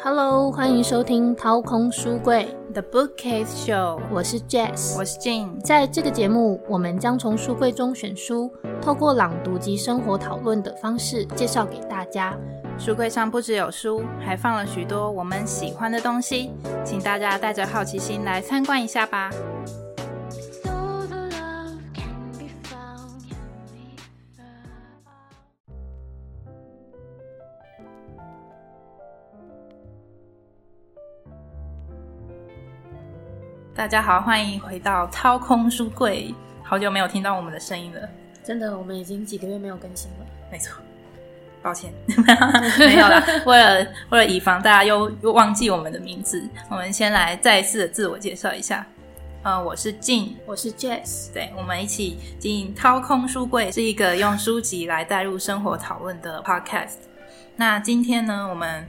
Hello，欢迎收听掏空书柜 The Bookcase Show，我是 Jess，我是 Jane。在这个节目，我们将从书柜中选书，透过朗读及生活讨论的方式介绍给大家。书柜上不只有书，还放了许多我们喜欢的东西，请大家带着好奇心来参观一下吧。大家好，欢迎回到掏空书柜。好久没有听到我们的声音了，真的，我们已经几个月没有更新了。没错，抱歉，没有了。为了为了以防大家又又忘记我们的名字，我们先来再一次的自我介绍一下。呃，我是静，我是 Jess，对，我们一起经营掏空书柜，是一个用书籍来带入生活讨论的 Podcast。那今天呢，我们。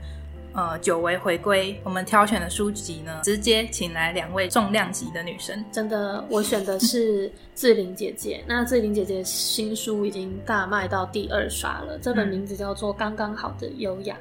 呃，久违回归，我们挑选的书籍呢，直接请来两位重量级的女生。真的，我选的是志玲姐姐。那志玲姐姐新书已经大卖到第二刷了，这本名字叫做《刚刚好的优雅》。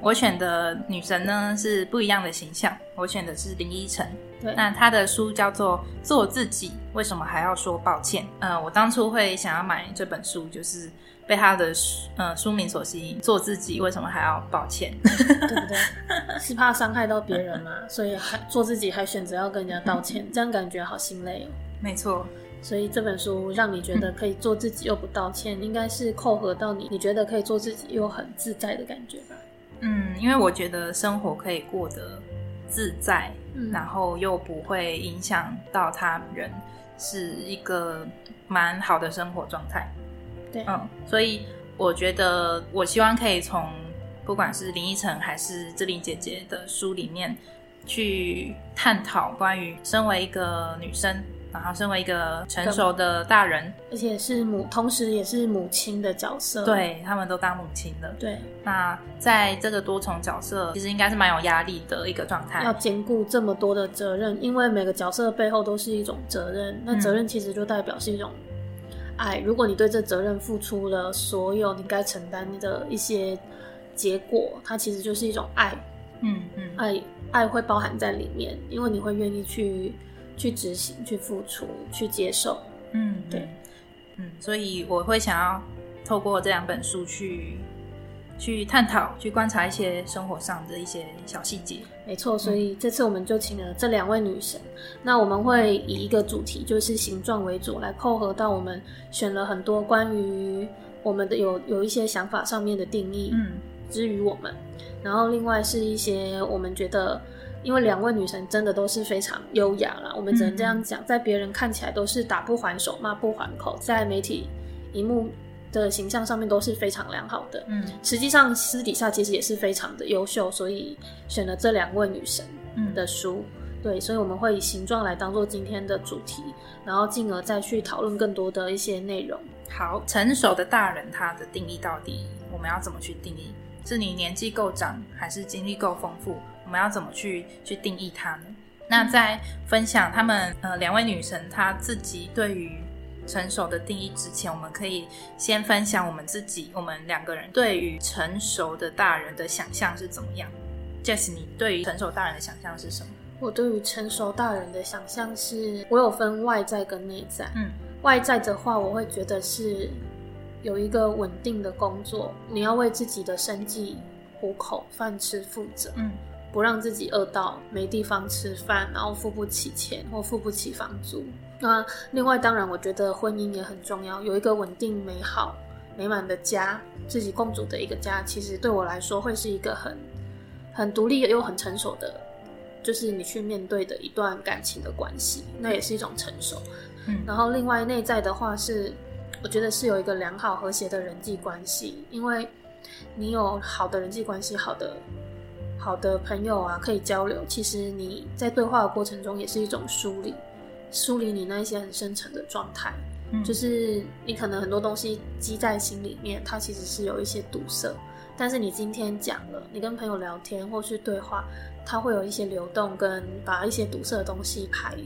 我选的女神呢是不一样的形象，我选的是林依晨。对，那她的书叫做《做自己》，为什么还要说抱歉？呃，我当初会想要买这本书，就是。被她的呃书名所吸引，做自己为什么还要抱歉？对不对？是怕伤害到别人嘛？所以还做自己，还选择要跟人家道歉，这样感觉好心累哦。没错，所以这本书让你觉得可以做自己又不道歉，应该是扣合到你，你觉得可以做自己又很自在的感觉吧？嗯，因为我觉得生活可以过得自在，然后又不会影响到他人，是一个蛮好的生活状态。对嗯，所以我觉得，我希望可以从不管是林依晨还是志玲姐姐的书里面，去探讨关于身为一个女生，然后身为一个成熟的大人，而且是母，同时也是母亲的角色。对他们都当母亲了。对，那在这个多重角色，其实应该是蛮有压力的一个状态，要兼顾这么多的责任，因为每个角色背后都是一种责任。那责任其实就代表是一种。爱，如果你对这责任付出了所有你该承担的一些结果，它其实就是一种爱。嗯嗯，爱爱会包含在里面，因为你会愿意去去执行、去付出、去接受。嗯，对，嗯，所以我会想要透过这两本书去。去探讨、去观察一些生活上的一些小细节。没错，所以这次我们就请了这两位女神。那我们会以一个主题，就是形状为主，来扣合到我们选了很多关于我们的有有一些想法上面的定义，嗯，之于我们。然后另外是一些我们觉得，因为两位女神真的都是非常优雅啦，我们只能这样讲，在别人看起来都是打不还手、骂不还口，在媒体荧幕。的形象上面都是非常良好的，嗯，实际上私底下其实也是非常的优秀，所以选了这两位女神的书，对，所以我们会以形状来当做今天的主题，然后进而再去讨论更多的一些内容。好，成熟的大人他的定义到底我们要怎么去定义？是你年纪够长，还是经历够丰富？我们要怎么去去定义它呢？那在分享他们呃两位女神她自己对于。成熟的定义之前，我们可以先分享我们自己，我们两个人对于成熟的大人的想象是怎么样。Jess，你对于成熟大人的想象是什么？我对于成熟大人的想象是，我有分外在跟内在。嗯，外在的话，我会觉得是有一个稳定的工作，你要为自己的生计、糊口、饭吃负责。嗯。不让自己饿到没地方吃饭，然后付不起钱或付不起房租。那另外，当然我觉得婚姻也很重要，有一个稳定、美好、美满的家，自己共主的一个家，其实对我来说会是一个很很独立又很成熟的，就是你去面对的一段感情的关系，那也是一种成熟。嗯，然后另外内在的话是，我觉得是有一个良好和谐的人际关系，因为你有好的人际关系，好的。好的朋友啊，可以交流。其实你在对话的过程中，也是一种梳理，梳理你那一些很深沉的状态。嗯，就是你可能很多东西积在心里面，它其实是有一些堵塞。但是你今天讲了，你跟朋友聊天或是对话，它会有一些流动，跟把一些堵塞的东西排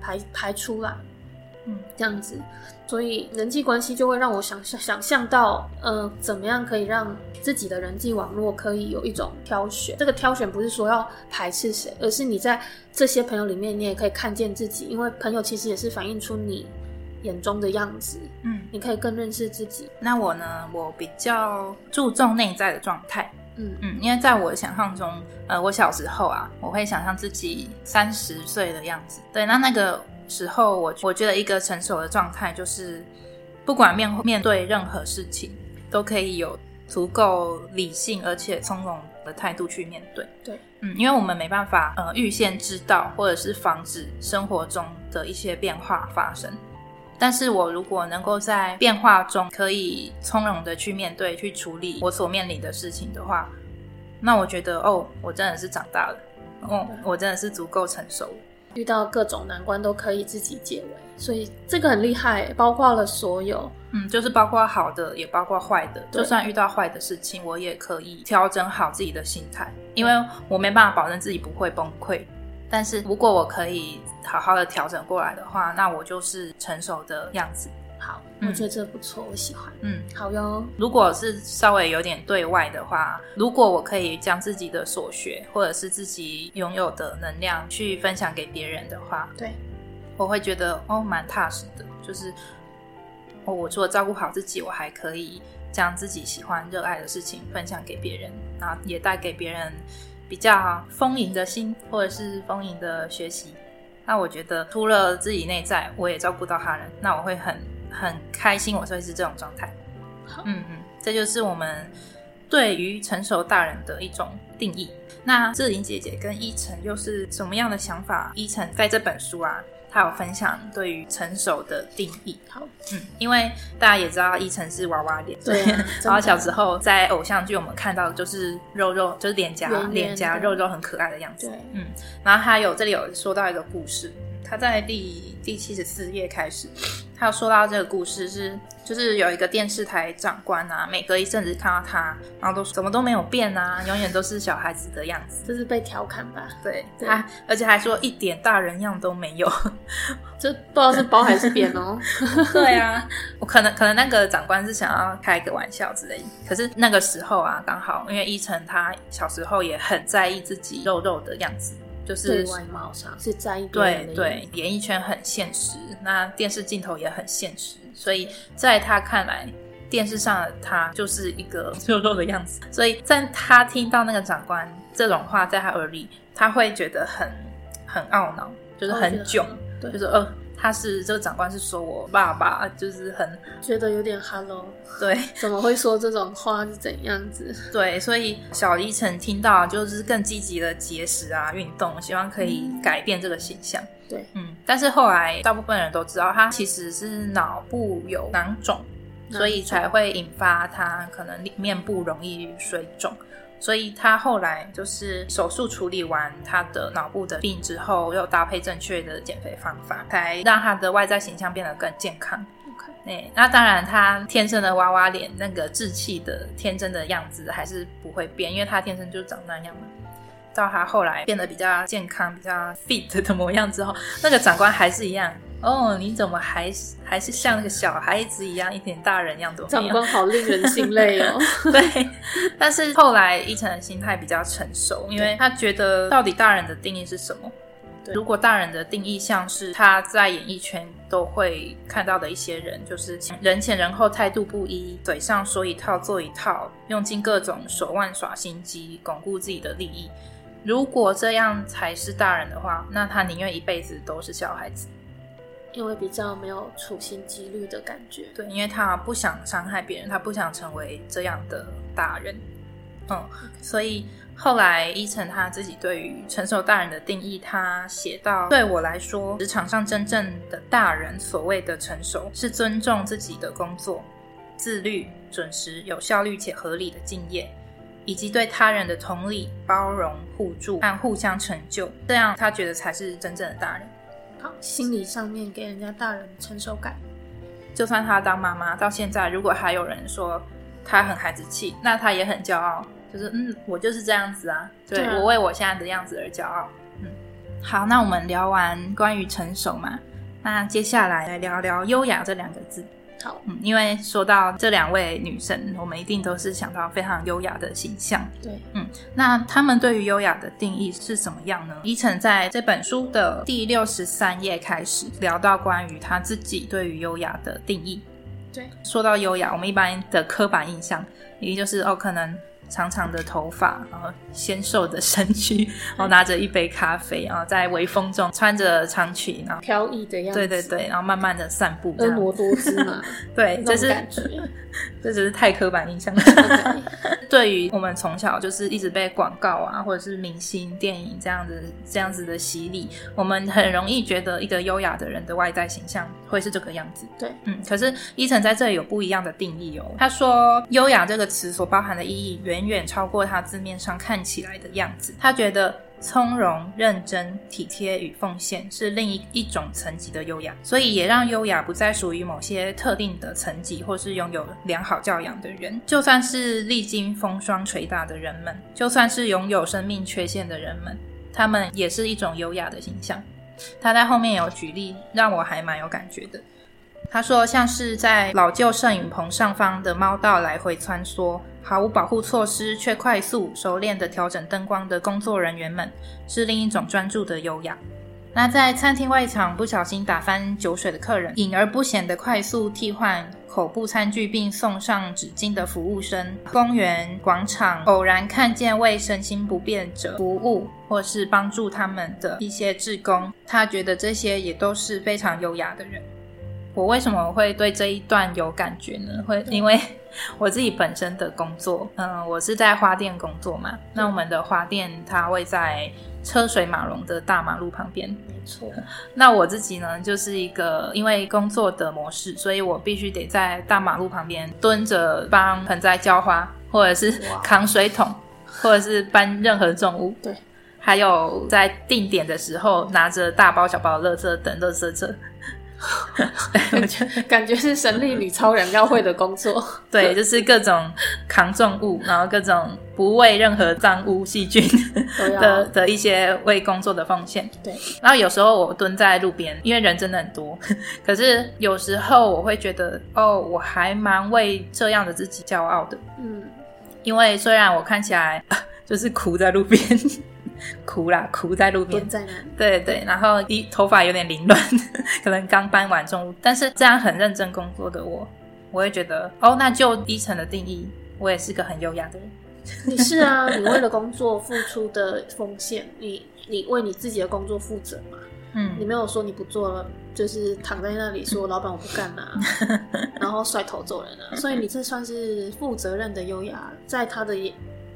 排排出来。嗯，这样子，所以人际关系就会让我想象想象到，呃，怎么样可以让自己的人际网络可以有一种挑选。这个挑选不是说要排斥谁，而是你在这些朋友里面，你也可以看见自己，因为朋友其实也是反映出你眼中的样子。嗯，你可以更认识自己。那我呢？我比较注重内在的状态。嗯嗯，因为在我的想象中，呃，我小时候啊，我会想象自己三十岁的样子。对，那那个时候，我我觉得一个成熟的状态就是，不管面面对任何事情，都可以有足够理性而且从容的态度去面对。对，嗯，因为我们没办法呃预先知道或者是防止生活中的一些变化发生。但是我如果能够在变化中可以从容的去面对、去处理我所面临的事情的话，那我觉得哦，我真的是长大了，哦，我真的是足够成熟了。遇到各种难关都可以自己解围，所以这个很厉害，包括了所有。嗯，就是包括好的，也包括坏的。就算遇到坏的事情，我也可以调整好自己的心态，因为我没办法保证自己不会崩溃。但是如果我可以好好的调整过来的话，那我就是成熟的样子。好，嗯。我觉得这不错，我喜欢。嗯，好哟，如果是稍微有点对外的话，如果我可以将自己的所学或者是自己拥有的能量去分享给别人的话，对，我会觉得哦蛮踏实的，就是哦，我除了照顾好自己，我还可以将自己喜欢、热爱的事情分享给别人，然后也带给别人比较丰盈的心，或者是丰盈的学习。那我觉得除了自己内在，我也照顾到他人，那我会很很开心，我会是这种状态。嗯嗯，这就是我们对于成熟大人的一种定义。那志玲姐姐跟依晨又是什么样的想法？依晨在这本书啊，她有分享对于成熟的定义。好，嗯，因为大家也知道依晨是娃娃脸，对啊然后小时候在偶像剧我们看到的就是肉肉，就是脸颊脸颊肉肉很可爱的样子。对，嗯，然后他有这里有说到一个故事，他在第第七十四页开始，他有说到这个故事是，就是有一个电视台长官啊，每隔一阵子看到他，然后都说怎么都没有变啊，永远都是小孩子的样子。这是被调侃吧？对对他，而且还说一点大人样都没有。这不知道是包还是扁哦。对啊，我可能可能那个长官是想要开个玩笑之类的，可是那个时候啊，刚好因为伊晨他小时候也很在意自己肉肉的样子，就是外貌上是在意别对对，演艺圈很现实，那电视镜头也很现实，所以在他看来，电视上的他就是一个 肉肉的样子。所以在他听到那个长官这种话在他耳里，他会觉得很很懊恼，就是很囧，对。就是呃，他是这个长官是说我爸爸，就是很觉得有点 hello，对 怎么会说这种话是怎样子？对，所以小依晨听到就是更积极的节食啊、运动，希望可以改变这个形象。对，嗯，但是后来大部分人都知道，他其实是脑部有囊肿，囊肿所以才会引发他可能面部容易水肿。所以他后来就是手术处理完他的脑部的病之后，又搭配正确的减肥方法，才让他的外在形象变得更健康。OK，对，那当然，他天生的娃娃脸那个稚气的天真的样子还是不会变，因为他天生就长那样嘛。到他后来变得比较健康、比较 fit 的模样之后，那个长官还是一样。哦，你怎么还还是像那个小孩子一样，一点大人样都没有？长官好令人心累哦。对，但是后来伊晨的心态比较成熟，因为他觉得到底大人的定义是什么？对如果大人的定义像是他在演艺圈都会看到的一些人，就是人前人后态度不一，嘴上说一套做一套，用尽各种手腕耍心机，巩固自己的利益。如果这样才是大人的话，那他宁愿一辈子都是小孩子。因为比较没有处心积虑的感觉。对，因为他不想伤害别人，他不想成为这样的大人。嗯，所以后来伊诚他自己对于成熟大人的定义，他写到：对我来说，职场上真正的大人，所谓的成熟，是尊重自己的工作，自律、准时、有效率且合理的敬业。以及对他人的同理、包容、互助和互相成就，这样他觉得才是真正的大人。好，心理上面给人家大人成熟感。就算他当妈妈到现在，如果还有人说他很孩子气，那他也很骄傲，就是嗯，我就是这样子啊，对对啊我为我现在的样子而骄傲。嗯，好，那我们聊完关于成熟嘛，那接下来来聊聊优雅这两个字。好，嗯，因为说到这两位女神，我们一定都是想到非常优雅的形象。对，嗯，那他们对于优雅的定义是什么样呢？伊晨在这本书的第六十三页开始聊到关于他自己对于优雅的定义。对，说到优雅，我们一般的刻板印象，也就是哦，可能。长长的头发，然后纤瘦的身躯，然后拿着一杯咖啡，然后在微风中穿着长裙，然后飘逸的样子，对对对，然后慢慢的散步，婀娜多姿嘛，对，这是感觉，这只是太刻板印象。了。对于我们从小就是一直被广告啊，或者是明星、电影这样子这样子的洗礼，我们很容易觉得一个优雅的人的外在形象会是这个样子。对，嗯，可是伊晨在这里有不一样的定义哦。他说，优雅这个词所包含的意义远。远远超过它字面上看起来的样子。他觉得从容、认真、体贴与奉献是另一一种层级的优雅，所以也让优雅不再属于某些特定的层级，或是拥有良好教养的人。就算是历经风霜捶打的人们，就算是拥有生命缺陷的人们，他们也是一种优雅的形象。他在后面有举例，让我还蛮有感觉的。他说，像是在老旧摄影棚上方的猫道来回穿梭。毫无保护措施却快速熟练的调整灯光的工作人员们，是另一种专注的优雅。那在餐厅外场不小心打翻酒水的客人，隐而不显的快速替换口部餐具并送上纸巾的服务生，公园广场偶然看见为身心不便者服务或是帮助他们的一些志工，他觉得这些也都是非常优雅的人。我为什么会对这一段有感觉呢？会因为。我自己本身的工作，嗯，我是在花店工作嘛。那我们的花店它位在车水马龙的大马路旁边，没错。那我自己呢，就是一个因为工作的模式，所以我必须得在大马路旁边蹲着帮盆栽浇花，或者是扛水桶，或者是搬任何重物。对。还有在定点的时候，拿着大包小包的垃圾等垃圾车。感觉感觉是神力女超人要会的工作，对，就是各种扛重物，然后各种不为任何脏污细菌的的一些为工作的奉献。对，然后有时候我蹲在路边，因为人真的很多，可是有时候我会觉得，哦，我还蛮为这样的自己骄傲的。嗯，因为虽然我看起来就是苦在路边。哭啦，哭在路边，在那对对，然后一头发有点凌乱，可能刚搬完重物，但是这样很认真工作的我，我会觉得哦，那就低层的定义，我也是个很优雅的人。你是啊，你为了工作付出的奉献，你你为你自己的工作负责嘛？嗯，你没有说你不做了，就是躺在那里说老板我不干了，然后甩头走人了，所以你这算是负责任的优雅，在他的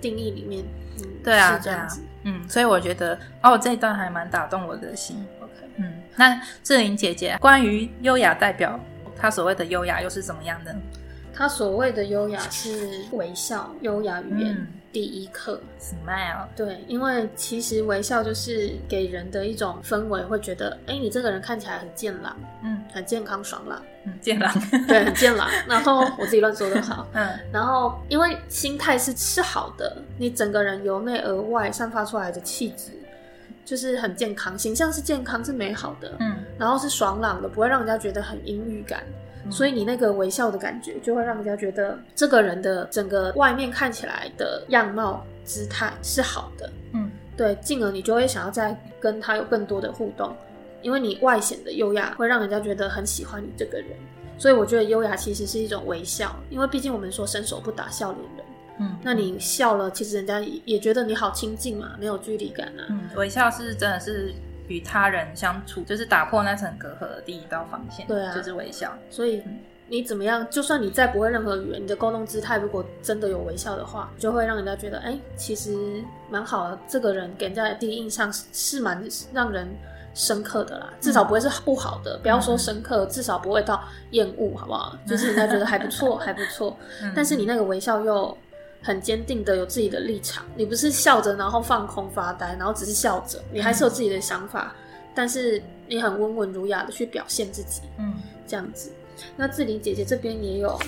定义里面，嗯，对啊，这样子。嗯，所以我觉得哦，这一段还蛮打动我的心。OK，嗯，那志玲姐姐关于优雅代表，她所谓的优雅又是怎么样的？她所谓的优雅是微笑，优雅语言。第一课，smile，对，因为其实微笑就是给人的一种氛围，会觉得，哎，你这个人看起来很健朗，嗯，很健康爽朗，嗯，健朗，对，很健朗。然后我自己乱说的好，嗯，然后因为心态是是好的，你整个人由内而外散发出来的气质就是很健康，形象是健康是美好的，嗯，然后是爽朗的，不会让人家觉得很阴郁感。所以你那个微笑的感觉，就会让人家觉得这个人的整个外面看起来的样貌姿态是好的，嗯，对，进而你就会想要再跟他有更多的互动，因为你外显的优雅会让人家觉得很喜欢你这个人。所以我觉得优雅其实是一种微笑，因为毕竟我们说伸手不打笑脸人，嗯，那你笑了，其实人家也也觉得你好亲近嘛，没有距离感啊。嗯，微笑是真的是。与他人相处，就是打破那层隔阂的第一道防线。对啊，就是微笑。所以你怎么样？就算你再不会任何语言，你的沟通姿态如果真的有微笑的话，就会让人家觉得，哎，其实蛮好的。这个人给人家的第一印象是蛮让人深刻的啦，至少不会是不好的。不要说深刻，至少不会到厌恶，好不好？就是人家觉得还不错，还不错。但是你那个微笑又。很坚定的有自己的立场，你不是笑着然后放空发呆，然后只是笑着，你还是有自己的想法，但是你很温文儒雅的去表现自己，嗯，这样子。那志玲姐姐这边也有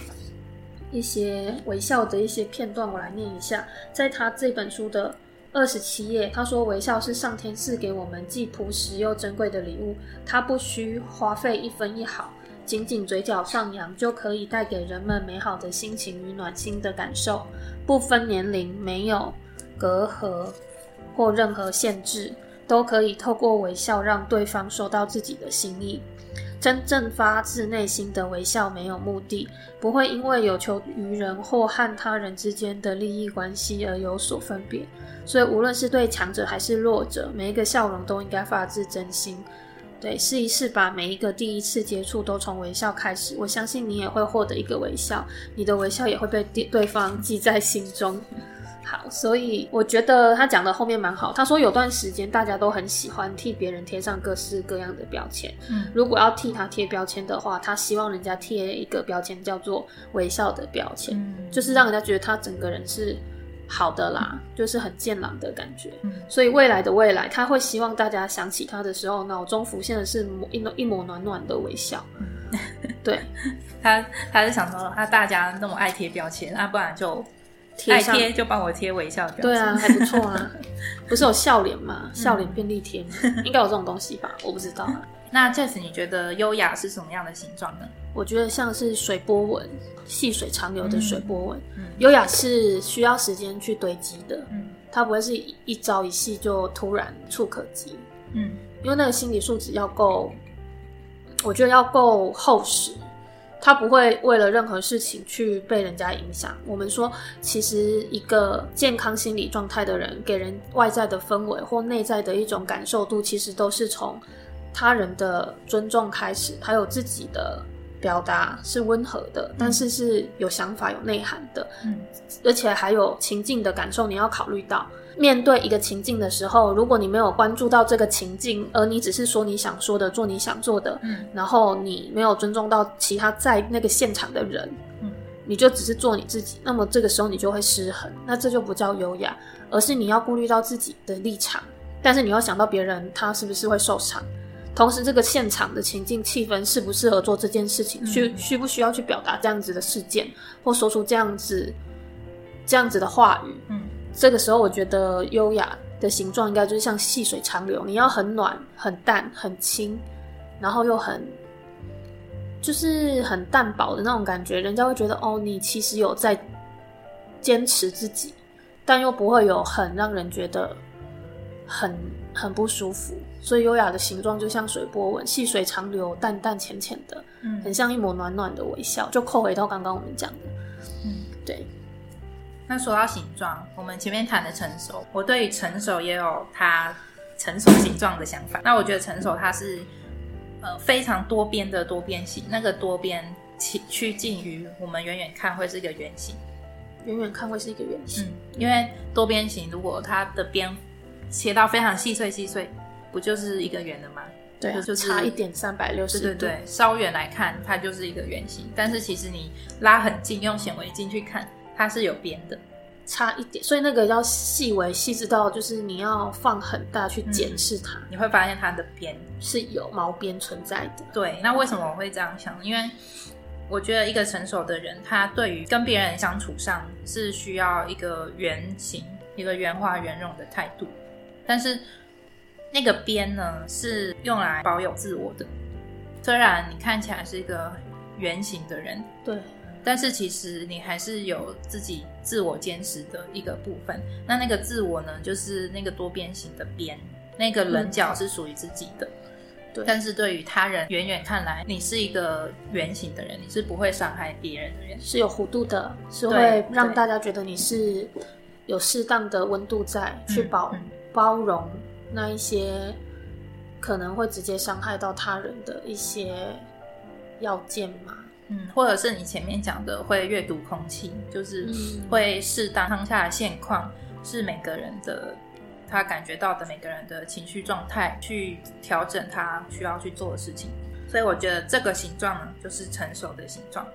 一些微笑的一些片段，我来念一下，在她这本书的。二十七页，他说微笑是上天赐给我们既朴实又珍贵的礼物，它不需花费一分一毫，仅仅嘴角上扬就可以带给人们美好的心情与暖心的感受，不分年龄，没有隔阂或任何限制，都可以透过微笑让对方收到自己的心意。真正发自内心的微笑没有目的，不会因为有求于人或和他人之间的利益关系而有所分别。所以，无论是对强者还是弱者，每一个笑容都应该发自真心。对，试一试，把每一个第一次接触都从微笑开始，我相信你也会获得一个微笑，你的微笑也会被对对方记在心中。好，所以我觉得他讲的后面蛮好。他说有段时间大家都很喜欢替别人贴上各式各样的标签。嗯，如果要替他贴标签的话，他希望人家贴一个标签叫做微笑的标签，就是让人家觉得他整个人是好的啦，就是很健朗的感觉。所以未来的未来，他会希望大家想起他的时候，脑中浮现的是一一抹暖暖的微笑。对 他，他是想说那大家那么爱贴标签，那不然就。爱贴就帮我贴微笑对啊，还不错啊。不是有笑脸吗？笑脸便利贴 应该有这种东西吧？我不知道。那 Jess，你觉得优雅是什么样的形状呢？我觉得像是水波纹，细水长流的水波纹。优雅是需要时间去堆积的，嗯，它不会是一朝一夕就突然触可及，嗯，因为那个心理素质要够，我觉得要够厚实。他不会为了任何事情去被人家影响。我们说，其实一个健康心理状态的人，给人外在的氛围或内在的一种感受度，其实都是从他人的尊重开始，还有自己的表达是温和的，但是是有想法、有内涵的，嗯，而且还有情境的感受，你要考虑到。面对一个情境的时候，如果你没有关注到这个情境，而你只是说你想说的，做你想做的，嗯，然后你没有尊重到其他在那个现场的人，嗯，你就只是做你自己，那么这个时候你就会失衡，那这就不叫优雅，而是你要顾虑到自己的立场，但是你要想到别人他是不是会受伤，同时这个现场的情境气氛适不适合做这件事情，需需不需要去表达这样子的事件，或说出这样子这样子的话语，嗯。这个时候，我觉得优雅的形状应该就是像细水长流。你要很暖、很淡、很轻，然后又很就是很淡薄的那种感觉，人家会觉得哦，你其实有在坚持自己，但又不会有很让人觉得很很不舒服。所以优雅的形状就像水波纹，细水长流，淡淡浅浅的，嗯，很像一抹暖暖的微笑。就扣回到刚刚我们讲的，嗯，对。那说到形状，我们前面谈的成熟，我对于成熟也有它成熟形状的想法。那我觉得成熟它是呃非常多边的多边形，那个多边趋趋近于我们远远看会是一个圆形，远远看会是一个圆形。嗯，因为多边形如果它的边切到非常细碎细碎，不就是一个圆的吗？对，就差一点三百六十度。对对对，稍远来看它就是一个圆形，但是其实你拉很近，用显微镜去看。它是有边的，差一点，所以那个要细微细致到，就是你要放很大去检视它，你会发现它的边是有毛边存在的。对，那为什么我会这样想？因为我觉得一个成熟的人，他对于跟别人相处上是需要一个圆形、一个圆滑圆融的态度，但是那个边呢，是用来保有自我的。虽然你看起来是一个圆形的人，对。但是其实你还是有自己自我坚持的一个部分。那那个自我呢，就是那个多边形的边，那个棱角是属于自己的。对。但是对于他人，远远看来，你是一个圆形的人，你是不会伤害别人的人，是有弧度的，是会让大家觉得你是有适当的温度在，去包包容那一些可能会直接伤害到他人的一些要件嘛。嗯，或者是你前面讲的会阅读空气，就是会适当当下的现况，是每个人的他感觉到的每个人的情绪状态，去调整他需要去做的事情。所以我觉得这个形状呢，就是成熟的形状。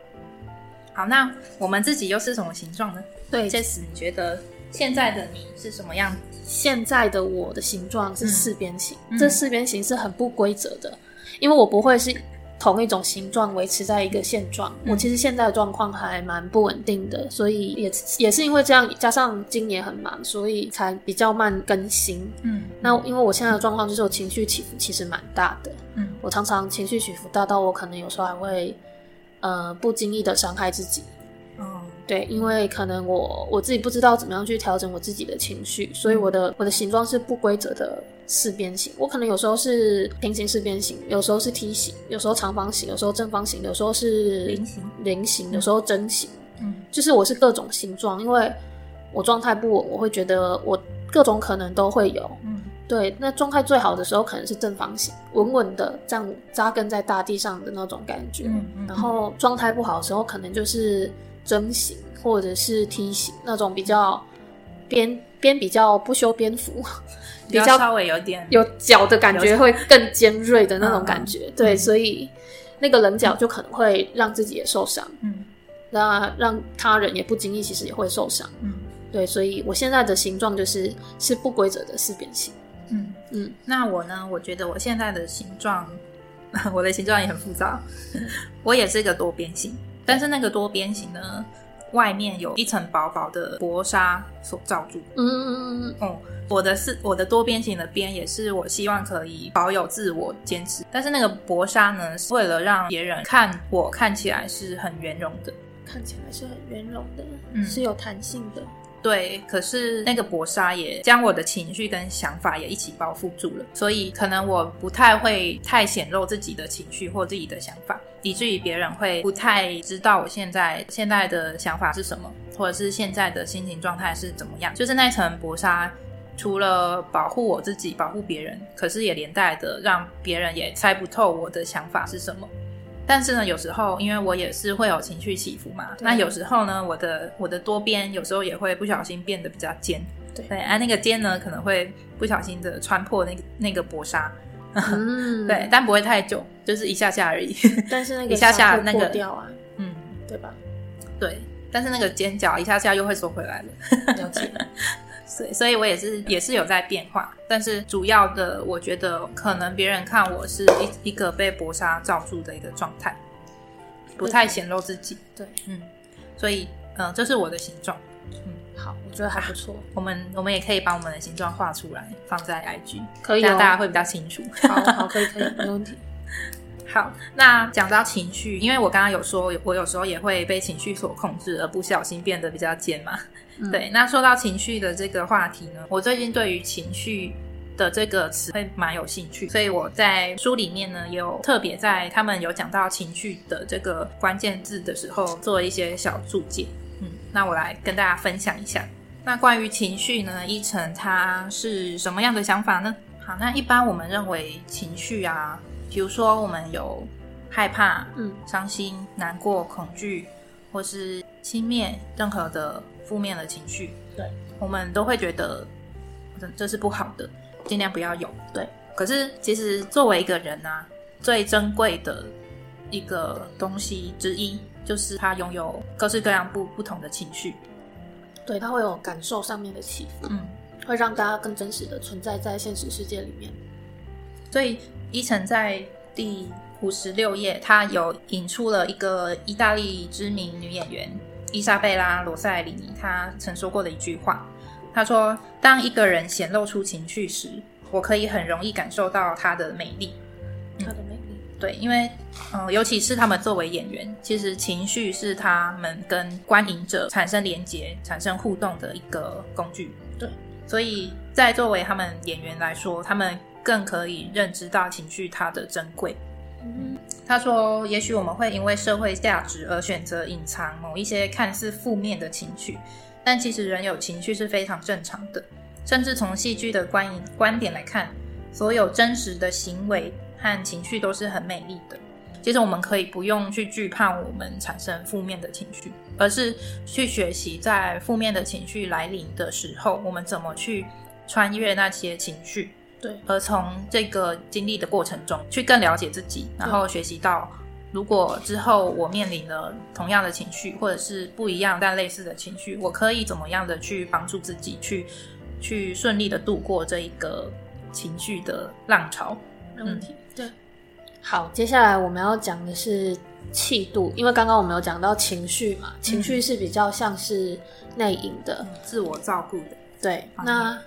好，那我们自己又是什么形状呢？对，这时你觉得现在的你是什么样子？现在的我的形状是四边形，这四边形是很不规则的，因为我不会是。同一种形状维持在一个现状。我其实现在的状况还蛮不稳定的，所以也也是因为这样，加上今年很忙，所以才比较慢更新。嗯，那因为我现在的状况就是我情绪起伏其实蛮大的，嗯，我常常情绪起伏大到我可能有时候还会呃不经意的伤害自己。哦，对，因为可能我我自己不知道怎么样去调整我自己的情绪，所以我的我的形状是不规则的四边形。我可能有时候是平行四边形，有时候是梯形，有时候长方形，有时候正方形，有时候是菱形，菱形，有时候针形。嗯就是我是各种形状，因为我状态不稳，我会觉得我各种可能都会有。嗯对，那状态最好的时候可能是正方形，稳稳的这样扎根在大地上的那种感觉。嗯嗯然后状态不好的时候，可能就是针形或者是梯形那种比较边边比较不修边幅，比较稍微有点有角的感觉会更尖锐的那种嗯感觉。对，所以那个棱角就可能会让自己也受伤，嗯那让他人也不经意其实也会受伤。嗯对，所以我现在的形状就是是不规则的四边形。嗯。嗯，那我呢？我觉得我现在的形状，我的形状也很复杂。我也是一个多边形，但是那个多边形呢，外面有一层薄薄的薄纱所罩住。嗯，哦、我的是我的多边形的边，也是我希望可以保有自我坚持。但是那个薄纱呢，是为了让别人看我看起来是很圆融的。看起来是很圆融的，嗯是有弹性的。对，可是那个薄纱也将我的情绪跟想法也一起包覆住了，所以可能我不太会太显露自己的情绪或自己的想法，以至于别人会不太知道我现在现在的想法是什么，或者是现在的心情状态是怎么样。就是那层薄纱，除了保护我自己、保护别人，可是也连带的让别人也猜不透我的想法是什么。但是呢，有时候因为我也是会有情绪起伏嘛，那有时候呢，我的我的多边有时候也会不小心变得比较尖，对对，啊，那个尖呢可能会不小心的穿破那个那个薄纱，嗯，对，，但不会太久，就是一下下而已，但是那个一下下那个掉啊，嗯，对吧？对，但是那个尖角一下下又会缩回来了，了解。所以所以我也是也是有在变化，但是主要的我觉得可能别人看我是一一个被薄纱罩住的一个状态，不太显露自己，对，嗯，所以嗯、呃这是我的形状。好，我觉得还不错，我们我们也可以把我们的形状画出来，放在 IG，可以哦这样大家会比较清楚。好好，可以可以，没问题。好，那讲到情绪，因为我刚刚有说，我有时候也会被情绪所控制，而不小心变得比较尖嘛。嗯对，那说到情绪的这个话题呢，我最近对于情绪的这个词会蛮有兴趣，所以我在书里面呢，有特别在他们有讲到情绪的这个关键字的时候，做一些小注解。嗯，那我来跟大家分享一下。那关于情绪呢，依晨他是什么样的想法呢？好，那一般我们认为情绪啊，比如说我们有害怕、嗯伤心、难过、恐惧，或是轻蔑任何的负面的情绪，对，我们都会觉得这这是不好的，尽量不要有。对，可是其实作为一个人啊，最珍贵的一个东西之一，就是他拥有各式各样不不同的情绪。对，他会有感受上面的起伏，嗯，会让大家更真实的存在在现实世界里面。所以伊诚在第五十六页，他有引出了一个意大利知名女演员伊莎贝拉·罗塞里尼，她曾说过的一句话。她说：“当一个人显露出情绪时，我可以很容易感受到她的美丽。它的魅力，对，因为嗯、呃尤其是他们作为演员，其实情绪是他们跟观影者产生连接、产生互动的一个工具。对，所以在作为他们演员来说，他们更可以认知到情绪它的珍贵。嗯，他说：“也许我们会因为社会价值而选择隐藏某一些看似负面的情绪，但其实人有情绪是非常正常的。甚至从戏剧的观影观点来看，所有真实的行为和情绪都是很美丽的。接着我们可以不用去惧怕我们产生负面的情绪，而是去学习在负面的情绪来临的时候，我们怎么去穿越那些情绪。”对，而从这个经历的过程中，去更了解自己，然后学习到，如果之后我面临了同样的情绪，或者是不一样但类似的情绪，我可以怎么样的去帮助自己，去去顺利的度过这一个情绪的浪潮。没问题。对，好，接下来我们要讲的是气度，因为刚刚我们有讲到情绪嘛，情绪是比较像是内隐的，自我照顾的。对，那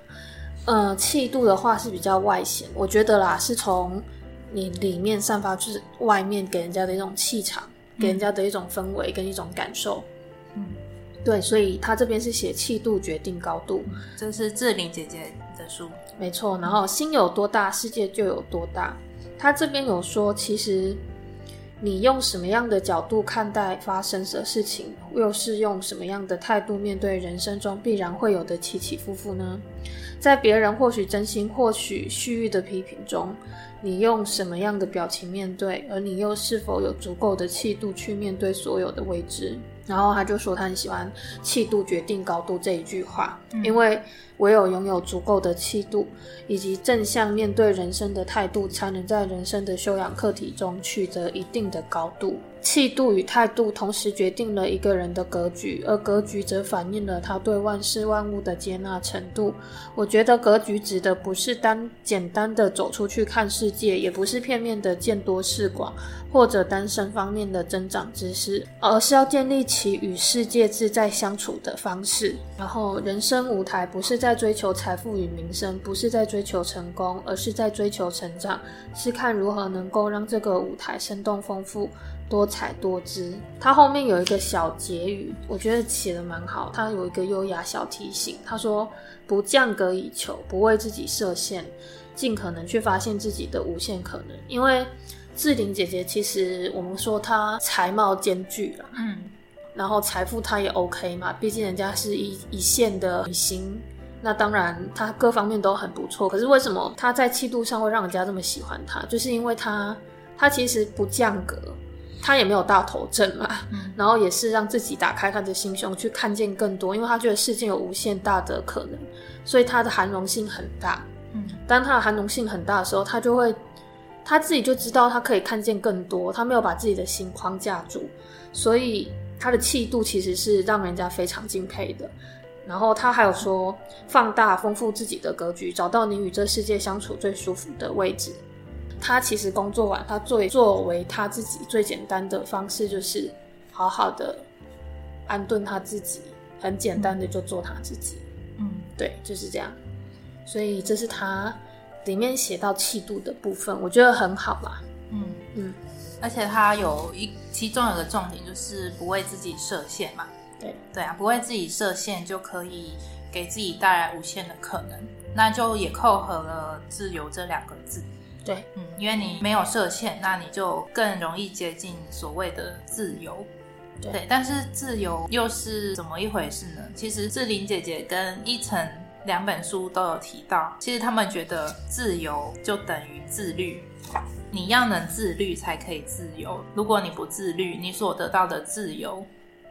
呃，气度的话是比较外显，我觉得啦，是从你里面散发至外面给人家的一种气场，给人家的一种氛围跟一种感受。嗯，对，所以他这边是写气度决定高度，这是志玲姐姐的书，没错。然后心有多大，世界就有多大。他这边有说，其实你用什么样的角度看待发生的事情，又是用什么样的态度面对人生中必然会有的起起伏伏呢？在别人或许真心、或许蓄意的批评中，你用什么样的表情面对？而你又是否有足够的气度去面对所有的未知？然后他就说他很喜欢“气度决定高度”这一句话，因为唯有拥有足够的气度以及正向面对人生的态度，才能在人生的修养课题中取得一定的高度。气度与态度同时决定了一个人的格局，而格局则反映了他对万事万物的接纳程度。我觉得格局指的不是单简单的走出去看世界，也不是片面的见多识广，或者单身方面的增长知识，而是要建立起与世界自在相处的方式。然后，人生舞台不是在追求财富与名声，不是在追求成功，而是在追求成长，是看如何能够让这个舞台生动丰富。多彩多姿，它后面有一个小结语，我觉得写的蛮好。它有一个优雅小提醒，他说：“不降格以求，不为自己设限，尽可能去发现自己的无限可能。”因为志玲姐姐其实我们说她才貌兼具啦，嗯，然后财富她也 OK 嘛，毕竟人家是一一线的女星，那当然她各方面都很不错。可是为什么她在气度上会让人家这么喜欢她？就是因为她她其实不降格。他也没有大头症嘛，然后也是让自己打开他的心胸，去看见更多，因为他觉得世界有无限大的可能，所以他的含容性很大。嗯，当他的含容性很大的时候，他就会他自己就知道他可以看见更多，他没有把自己的心框架住，所以他的气度其实是让人家非常敬佩的。然后他还有说，放大丰富自己的格局，找到你与这世界相处最舒服的位置。他其实工作完，他最作为他自己最简单的方式，就是好好的安顿他自己，很简单的就做他自己。嗯，对，就是这样。所以这是他里面写到气度的部分，我觉得很好啦。嗯嗯，而且他有一其中有个重点，就是不为自己设限嘛。对对啊，不为自己设限就可以给自己带来无限的可能，那就也扣合了自由这两个字。对，嗯，因为你没有设限，那你就更容易接近所谓的自由。对，但是自由又是怎么一回事呢？其实志玲姐姐跟一晨两本书都有提到，其实他们觉得自由就等于自律，你要能自律才可以自由。如果你不自律，你所得到的自由。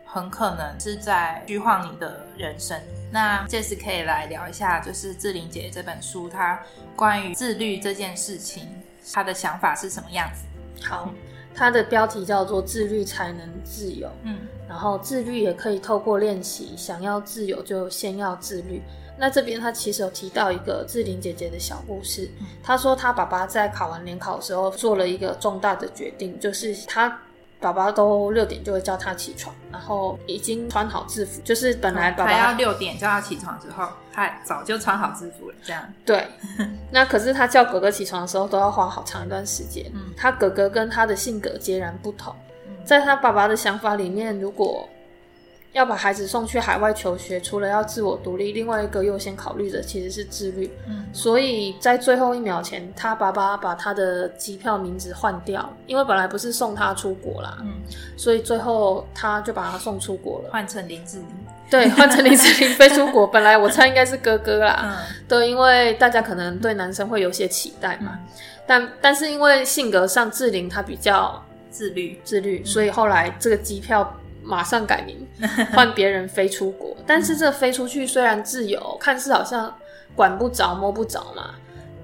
很可能是在虚晃你的人生。那这次可以来聊一下，就是志玲姐这本书，她关于自律这件事情，她的想法是什么样子？好，它的标题叫做“自律才能自由”。嗯，然后自律也可以透过练习，想要自由就先要自律。那这边他其实有提到一个志玲姐姐的小故事。她说她爸爸在考完联考的时候做了一个重大的决定，就是他。宝宝都六点就会叫他起床，然后已经穿好制服，就是本来爸爸要六点叫他起床之后，他早就穿好制服了。这样对，那可是他叫哥哥起床的时候都要花好长一段时间。嗯，他哥哥跟他的性格截然不同，在他爸爸的想法里面，如果要把孩子送去海外求学，除了要自我独立，另外一个优先考虑的其实是自律。嗯，所以在最后一秒前，他爸爸把他的机票名字换掉，因为本来不是送他出国啦。嗯，所以最后他就把他送出国了，换成林志玲。对，换成林志玲飞出国。本来我猜应该是哥哥啦。嗯，对，因为大家可能对男生会有些期待嘛。但但是因为性格上，志玲她比较自律，自律，所以后来这个机票。马上改名，换别人飞出国。但是这飞出去虽然自由，看似好像管不着、摸不着嘛，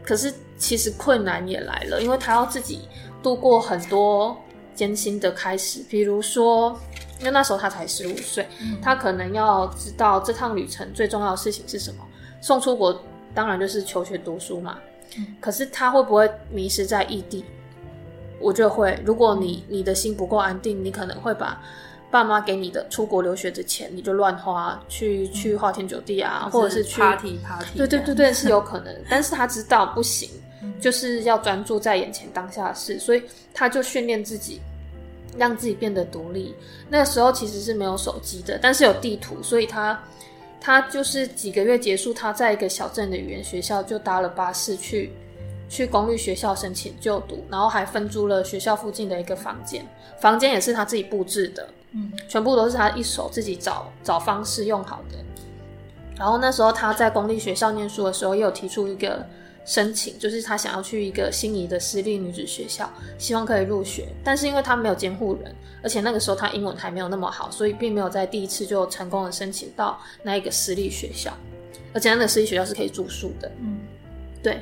可是其实困难也来了，因为他要自己度过很多艰辛的开始。比如说，因为那时候他才十五岁，他可能要知道这趟旅程最重要的事情是什么。送出国当然就是求学读书嘛，可是他会不会迷失在异地？我觉得会。如果你你的心不够安定，你可能会把爸妈给你的出国留学的钱，你就乱花，去去花天酒地啊，或者是去 party party。对对对对，是有可能。但是他知道不行，就是要专注在眼前当下的事，所以他就训练自己，让自己变得独立。那个时候其实是没有手机的，但是有地图，所以他他就是几个月结束，他在一个小镇的语言学校就搭了巴士去。去公立学校申请就读，然后还分租了学校附近的一个房间，房间也是他自己布置的，嗯，全部都是他一手自己找找方式用好的。然后那时候他在公立学校念书的时候，也有提出一个申请，就是他想要去一个心仪的私立女子学校，希望可以入学。但是因为他没有监护人，而且那个时候他英文还没有那么好，所以并没有在第一次就成功的申请到那一个私立学校。而且那个私立学校是可以住宿的，嗯，对。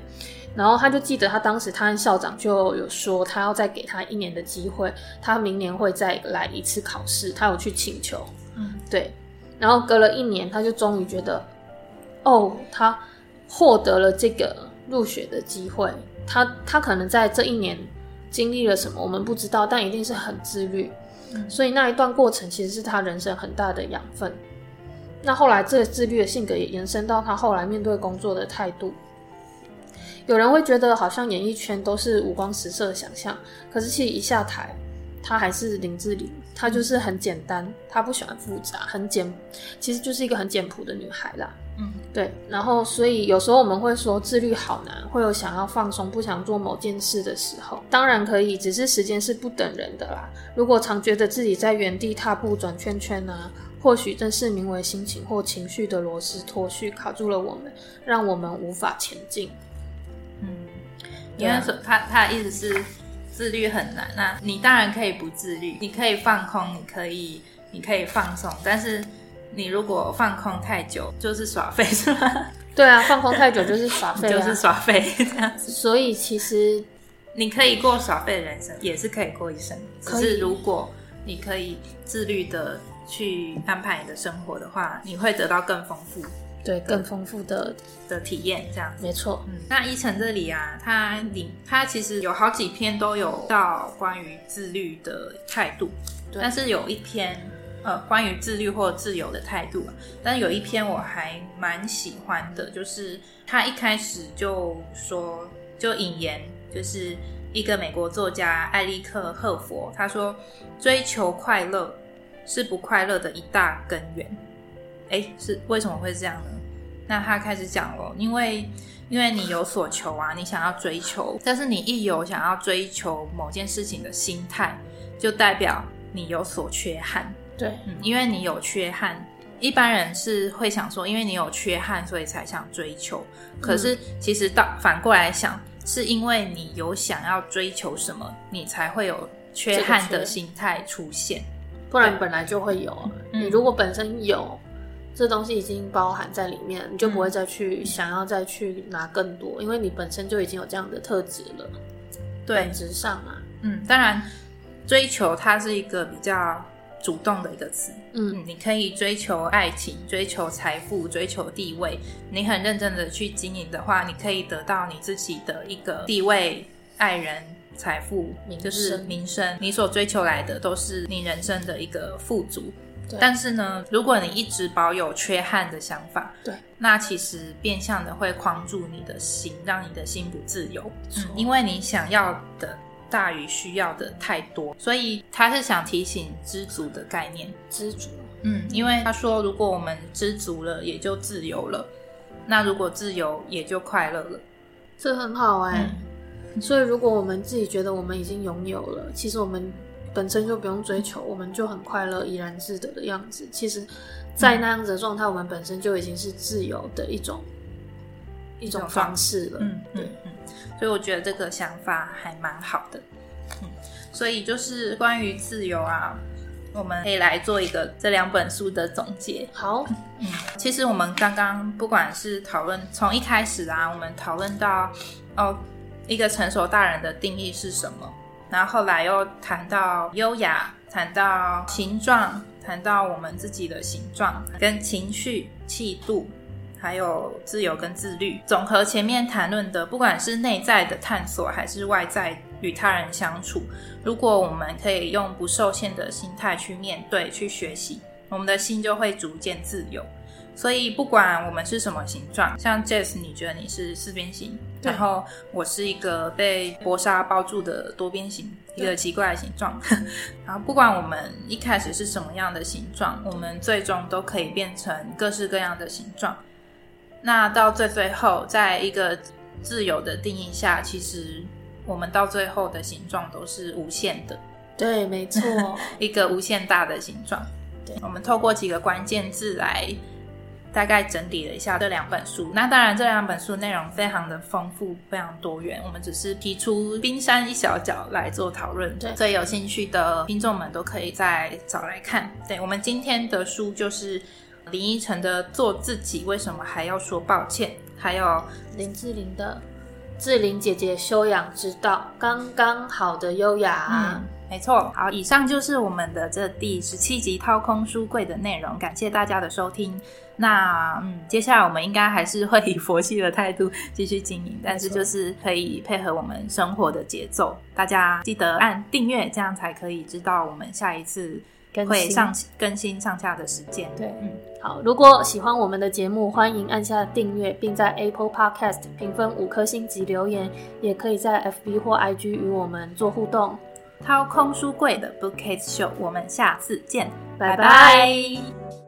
然后他就记得，他当时他和校长就有说，他要再给他一年的机会，他明年会再来一次考试，他有去请求。嗯，对。然后隔了一年，他就终于觉得，哦，他获得了这个入学的机会。他他可能在这一年经历了什么，我们不知道，但一定是很自律。所以那一段过程其实是他人生很大的养分。那后来这个自律的性格也延伸到他后来面对工作的态度。有人会觉得好像演艺圈都是五光十色的想象，可是其实一下台，她还是林志玲，她就是很简单，她不喜欢复杂，很简，其实就是一个很简朴的女孩啦。嗯，对。然后所以有时候我们会说自律好难，会有想要放松、不想做某件事的时候。当然可以，只是时间是不等人的啦。如果常觉得自己在原地踏步、转圈圈啊，或许正是名为心情或情绪的螺丝脱序卡住了我们，让我们无法前进。因为说他他的意思是自律很难，那你当然可以不自律，你可以放空，你可以你可以放松，但是你如果放空太久，就是耍废，是吗？对啊，放空太久就是耍废，就是耍废这样子。所以其实你可以过耍废的人生，也是可以过一生。可是如果你可以自律的去安排你的生活的话，你会得到更丰富。对，更丰富的的体验，这样没错。嗯，那依晨这里啊，他里他其实有好几篇都有到关于自律的态度，但是有一篇呃关于自律或自由的态度，但是有一篇我还蛮喜欢的，就是他一开始就说就引言，就是一个美国作家艾利克赫佛，他说追求快乐是不快乐的一大根源。哎，是为什么会这样呢？那他开始讲了，因为因为你有所求啊，你想要追求，但是你一有想要追求某件事情的心态，就代表你有所缺憾。对，嗯，因为你有缺憾，一般人是会想说，因为你有缺憾，所以才想追求。可是其实到反过来想，是因为你有想要追求什么，你才会有缺憾的心态出现，不然本来就会有。你如果本身有。这东西已经包含在里面，你就不会再去想要再去拿更多，因为你本身就已经有这样的特质了。本质上啊，嗯，当然，追求它是一个比较主动的一个词。嗯，你可以追求爱情、追求财富、追求地位。你很认真的去经营的话，你可以得到你自己的一个地位、爱人、财富，就是名声。你所追求来的都是你人生的一个富足。但是呢，如果你一直保有缺憾的想法，对，那其实变相的会框住你的心，让你的心不自由。嗯，因为你想要的大于需要的太多，所以他是想提醒知足的概念。知足，嗯，因为他说，如果我们知足了，也就自由了。那如果自由，也就快乐了。这很好哎。所以，如果我们自己觉得我们已经拥有了，其实我们。本身就不用追求，我们就很快乐、怡然自得的样子。其实，在那样子的状态，我们本身就已经是自由的一种一种方式了。嗯嗯嗯。所以我觉得这个想法还蛮好的。嗯，所以就是关于自由啊，我们可以来做一个这两本书的总结。好，嗯，其实我们刚刚不管是讨论从一开始啊，我们讨论到哦，一个成熟大人的定义是什么？然后后来又谈到优雅，谈到形状，谈到我们自己的形状跟情绪、气度，还有自由跟自律。总和前面谈论的，不管是内在的探索还是外在与他人相处。如果我们可以用不受限的心态去面对、去学习，我们的心就会逐渐自由。所以，不管我们是什么形状，像 Jess，你觉得你是四边形，然后我是一个被薄纱包住的多边形，一个奇怪的形状。然后，不管我们一开始是什么样的形状，我们最终都可以变成各式各样的形状。那到最最后，在一个自由的定义下，其实我们到最后的形状都是无限的。对，没错，一个无限大的形状。对，我们透过几个关键字来。大概整理了一下这两本书，那当然这两本书内容非常的丰富，非常多元。我们只是提出冰山一小角来做讨论，对，所以有兴趣的听众们都可以再找来看。对我们今天的书就是林依晨的《做自己为什么还要说抱歉》，还有林志玲的《志玲姐姐修养之道》，刚刚好的优雅。没错，好，以上就是我们的这第十七集掏空书柜的内容，感谢大家的收听。那嗯，接下来我们应该还是会以佛系的态度继续经营，但是就是可以配合我们生活的节奏。大家记得按订阅，这样才可以知道我们下一次会上更新上架的时间。对，嗯，好，如果喜欢我们的节目，欢迎按下订阅，并在 Apple Podcast 评分五颗星及留言，也可以在 FB 或 IG 与我们做互动。掏空书柜的 Bookcase Show，我们下次见，拜拜。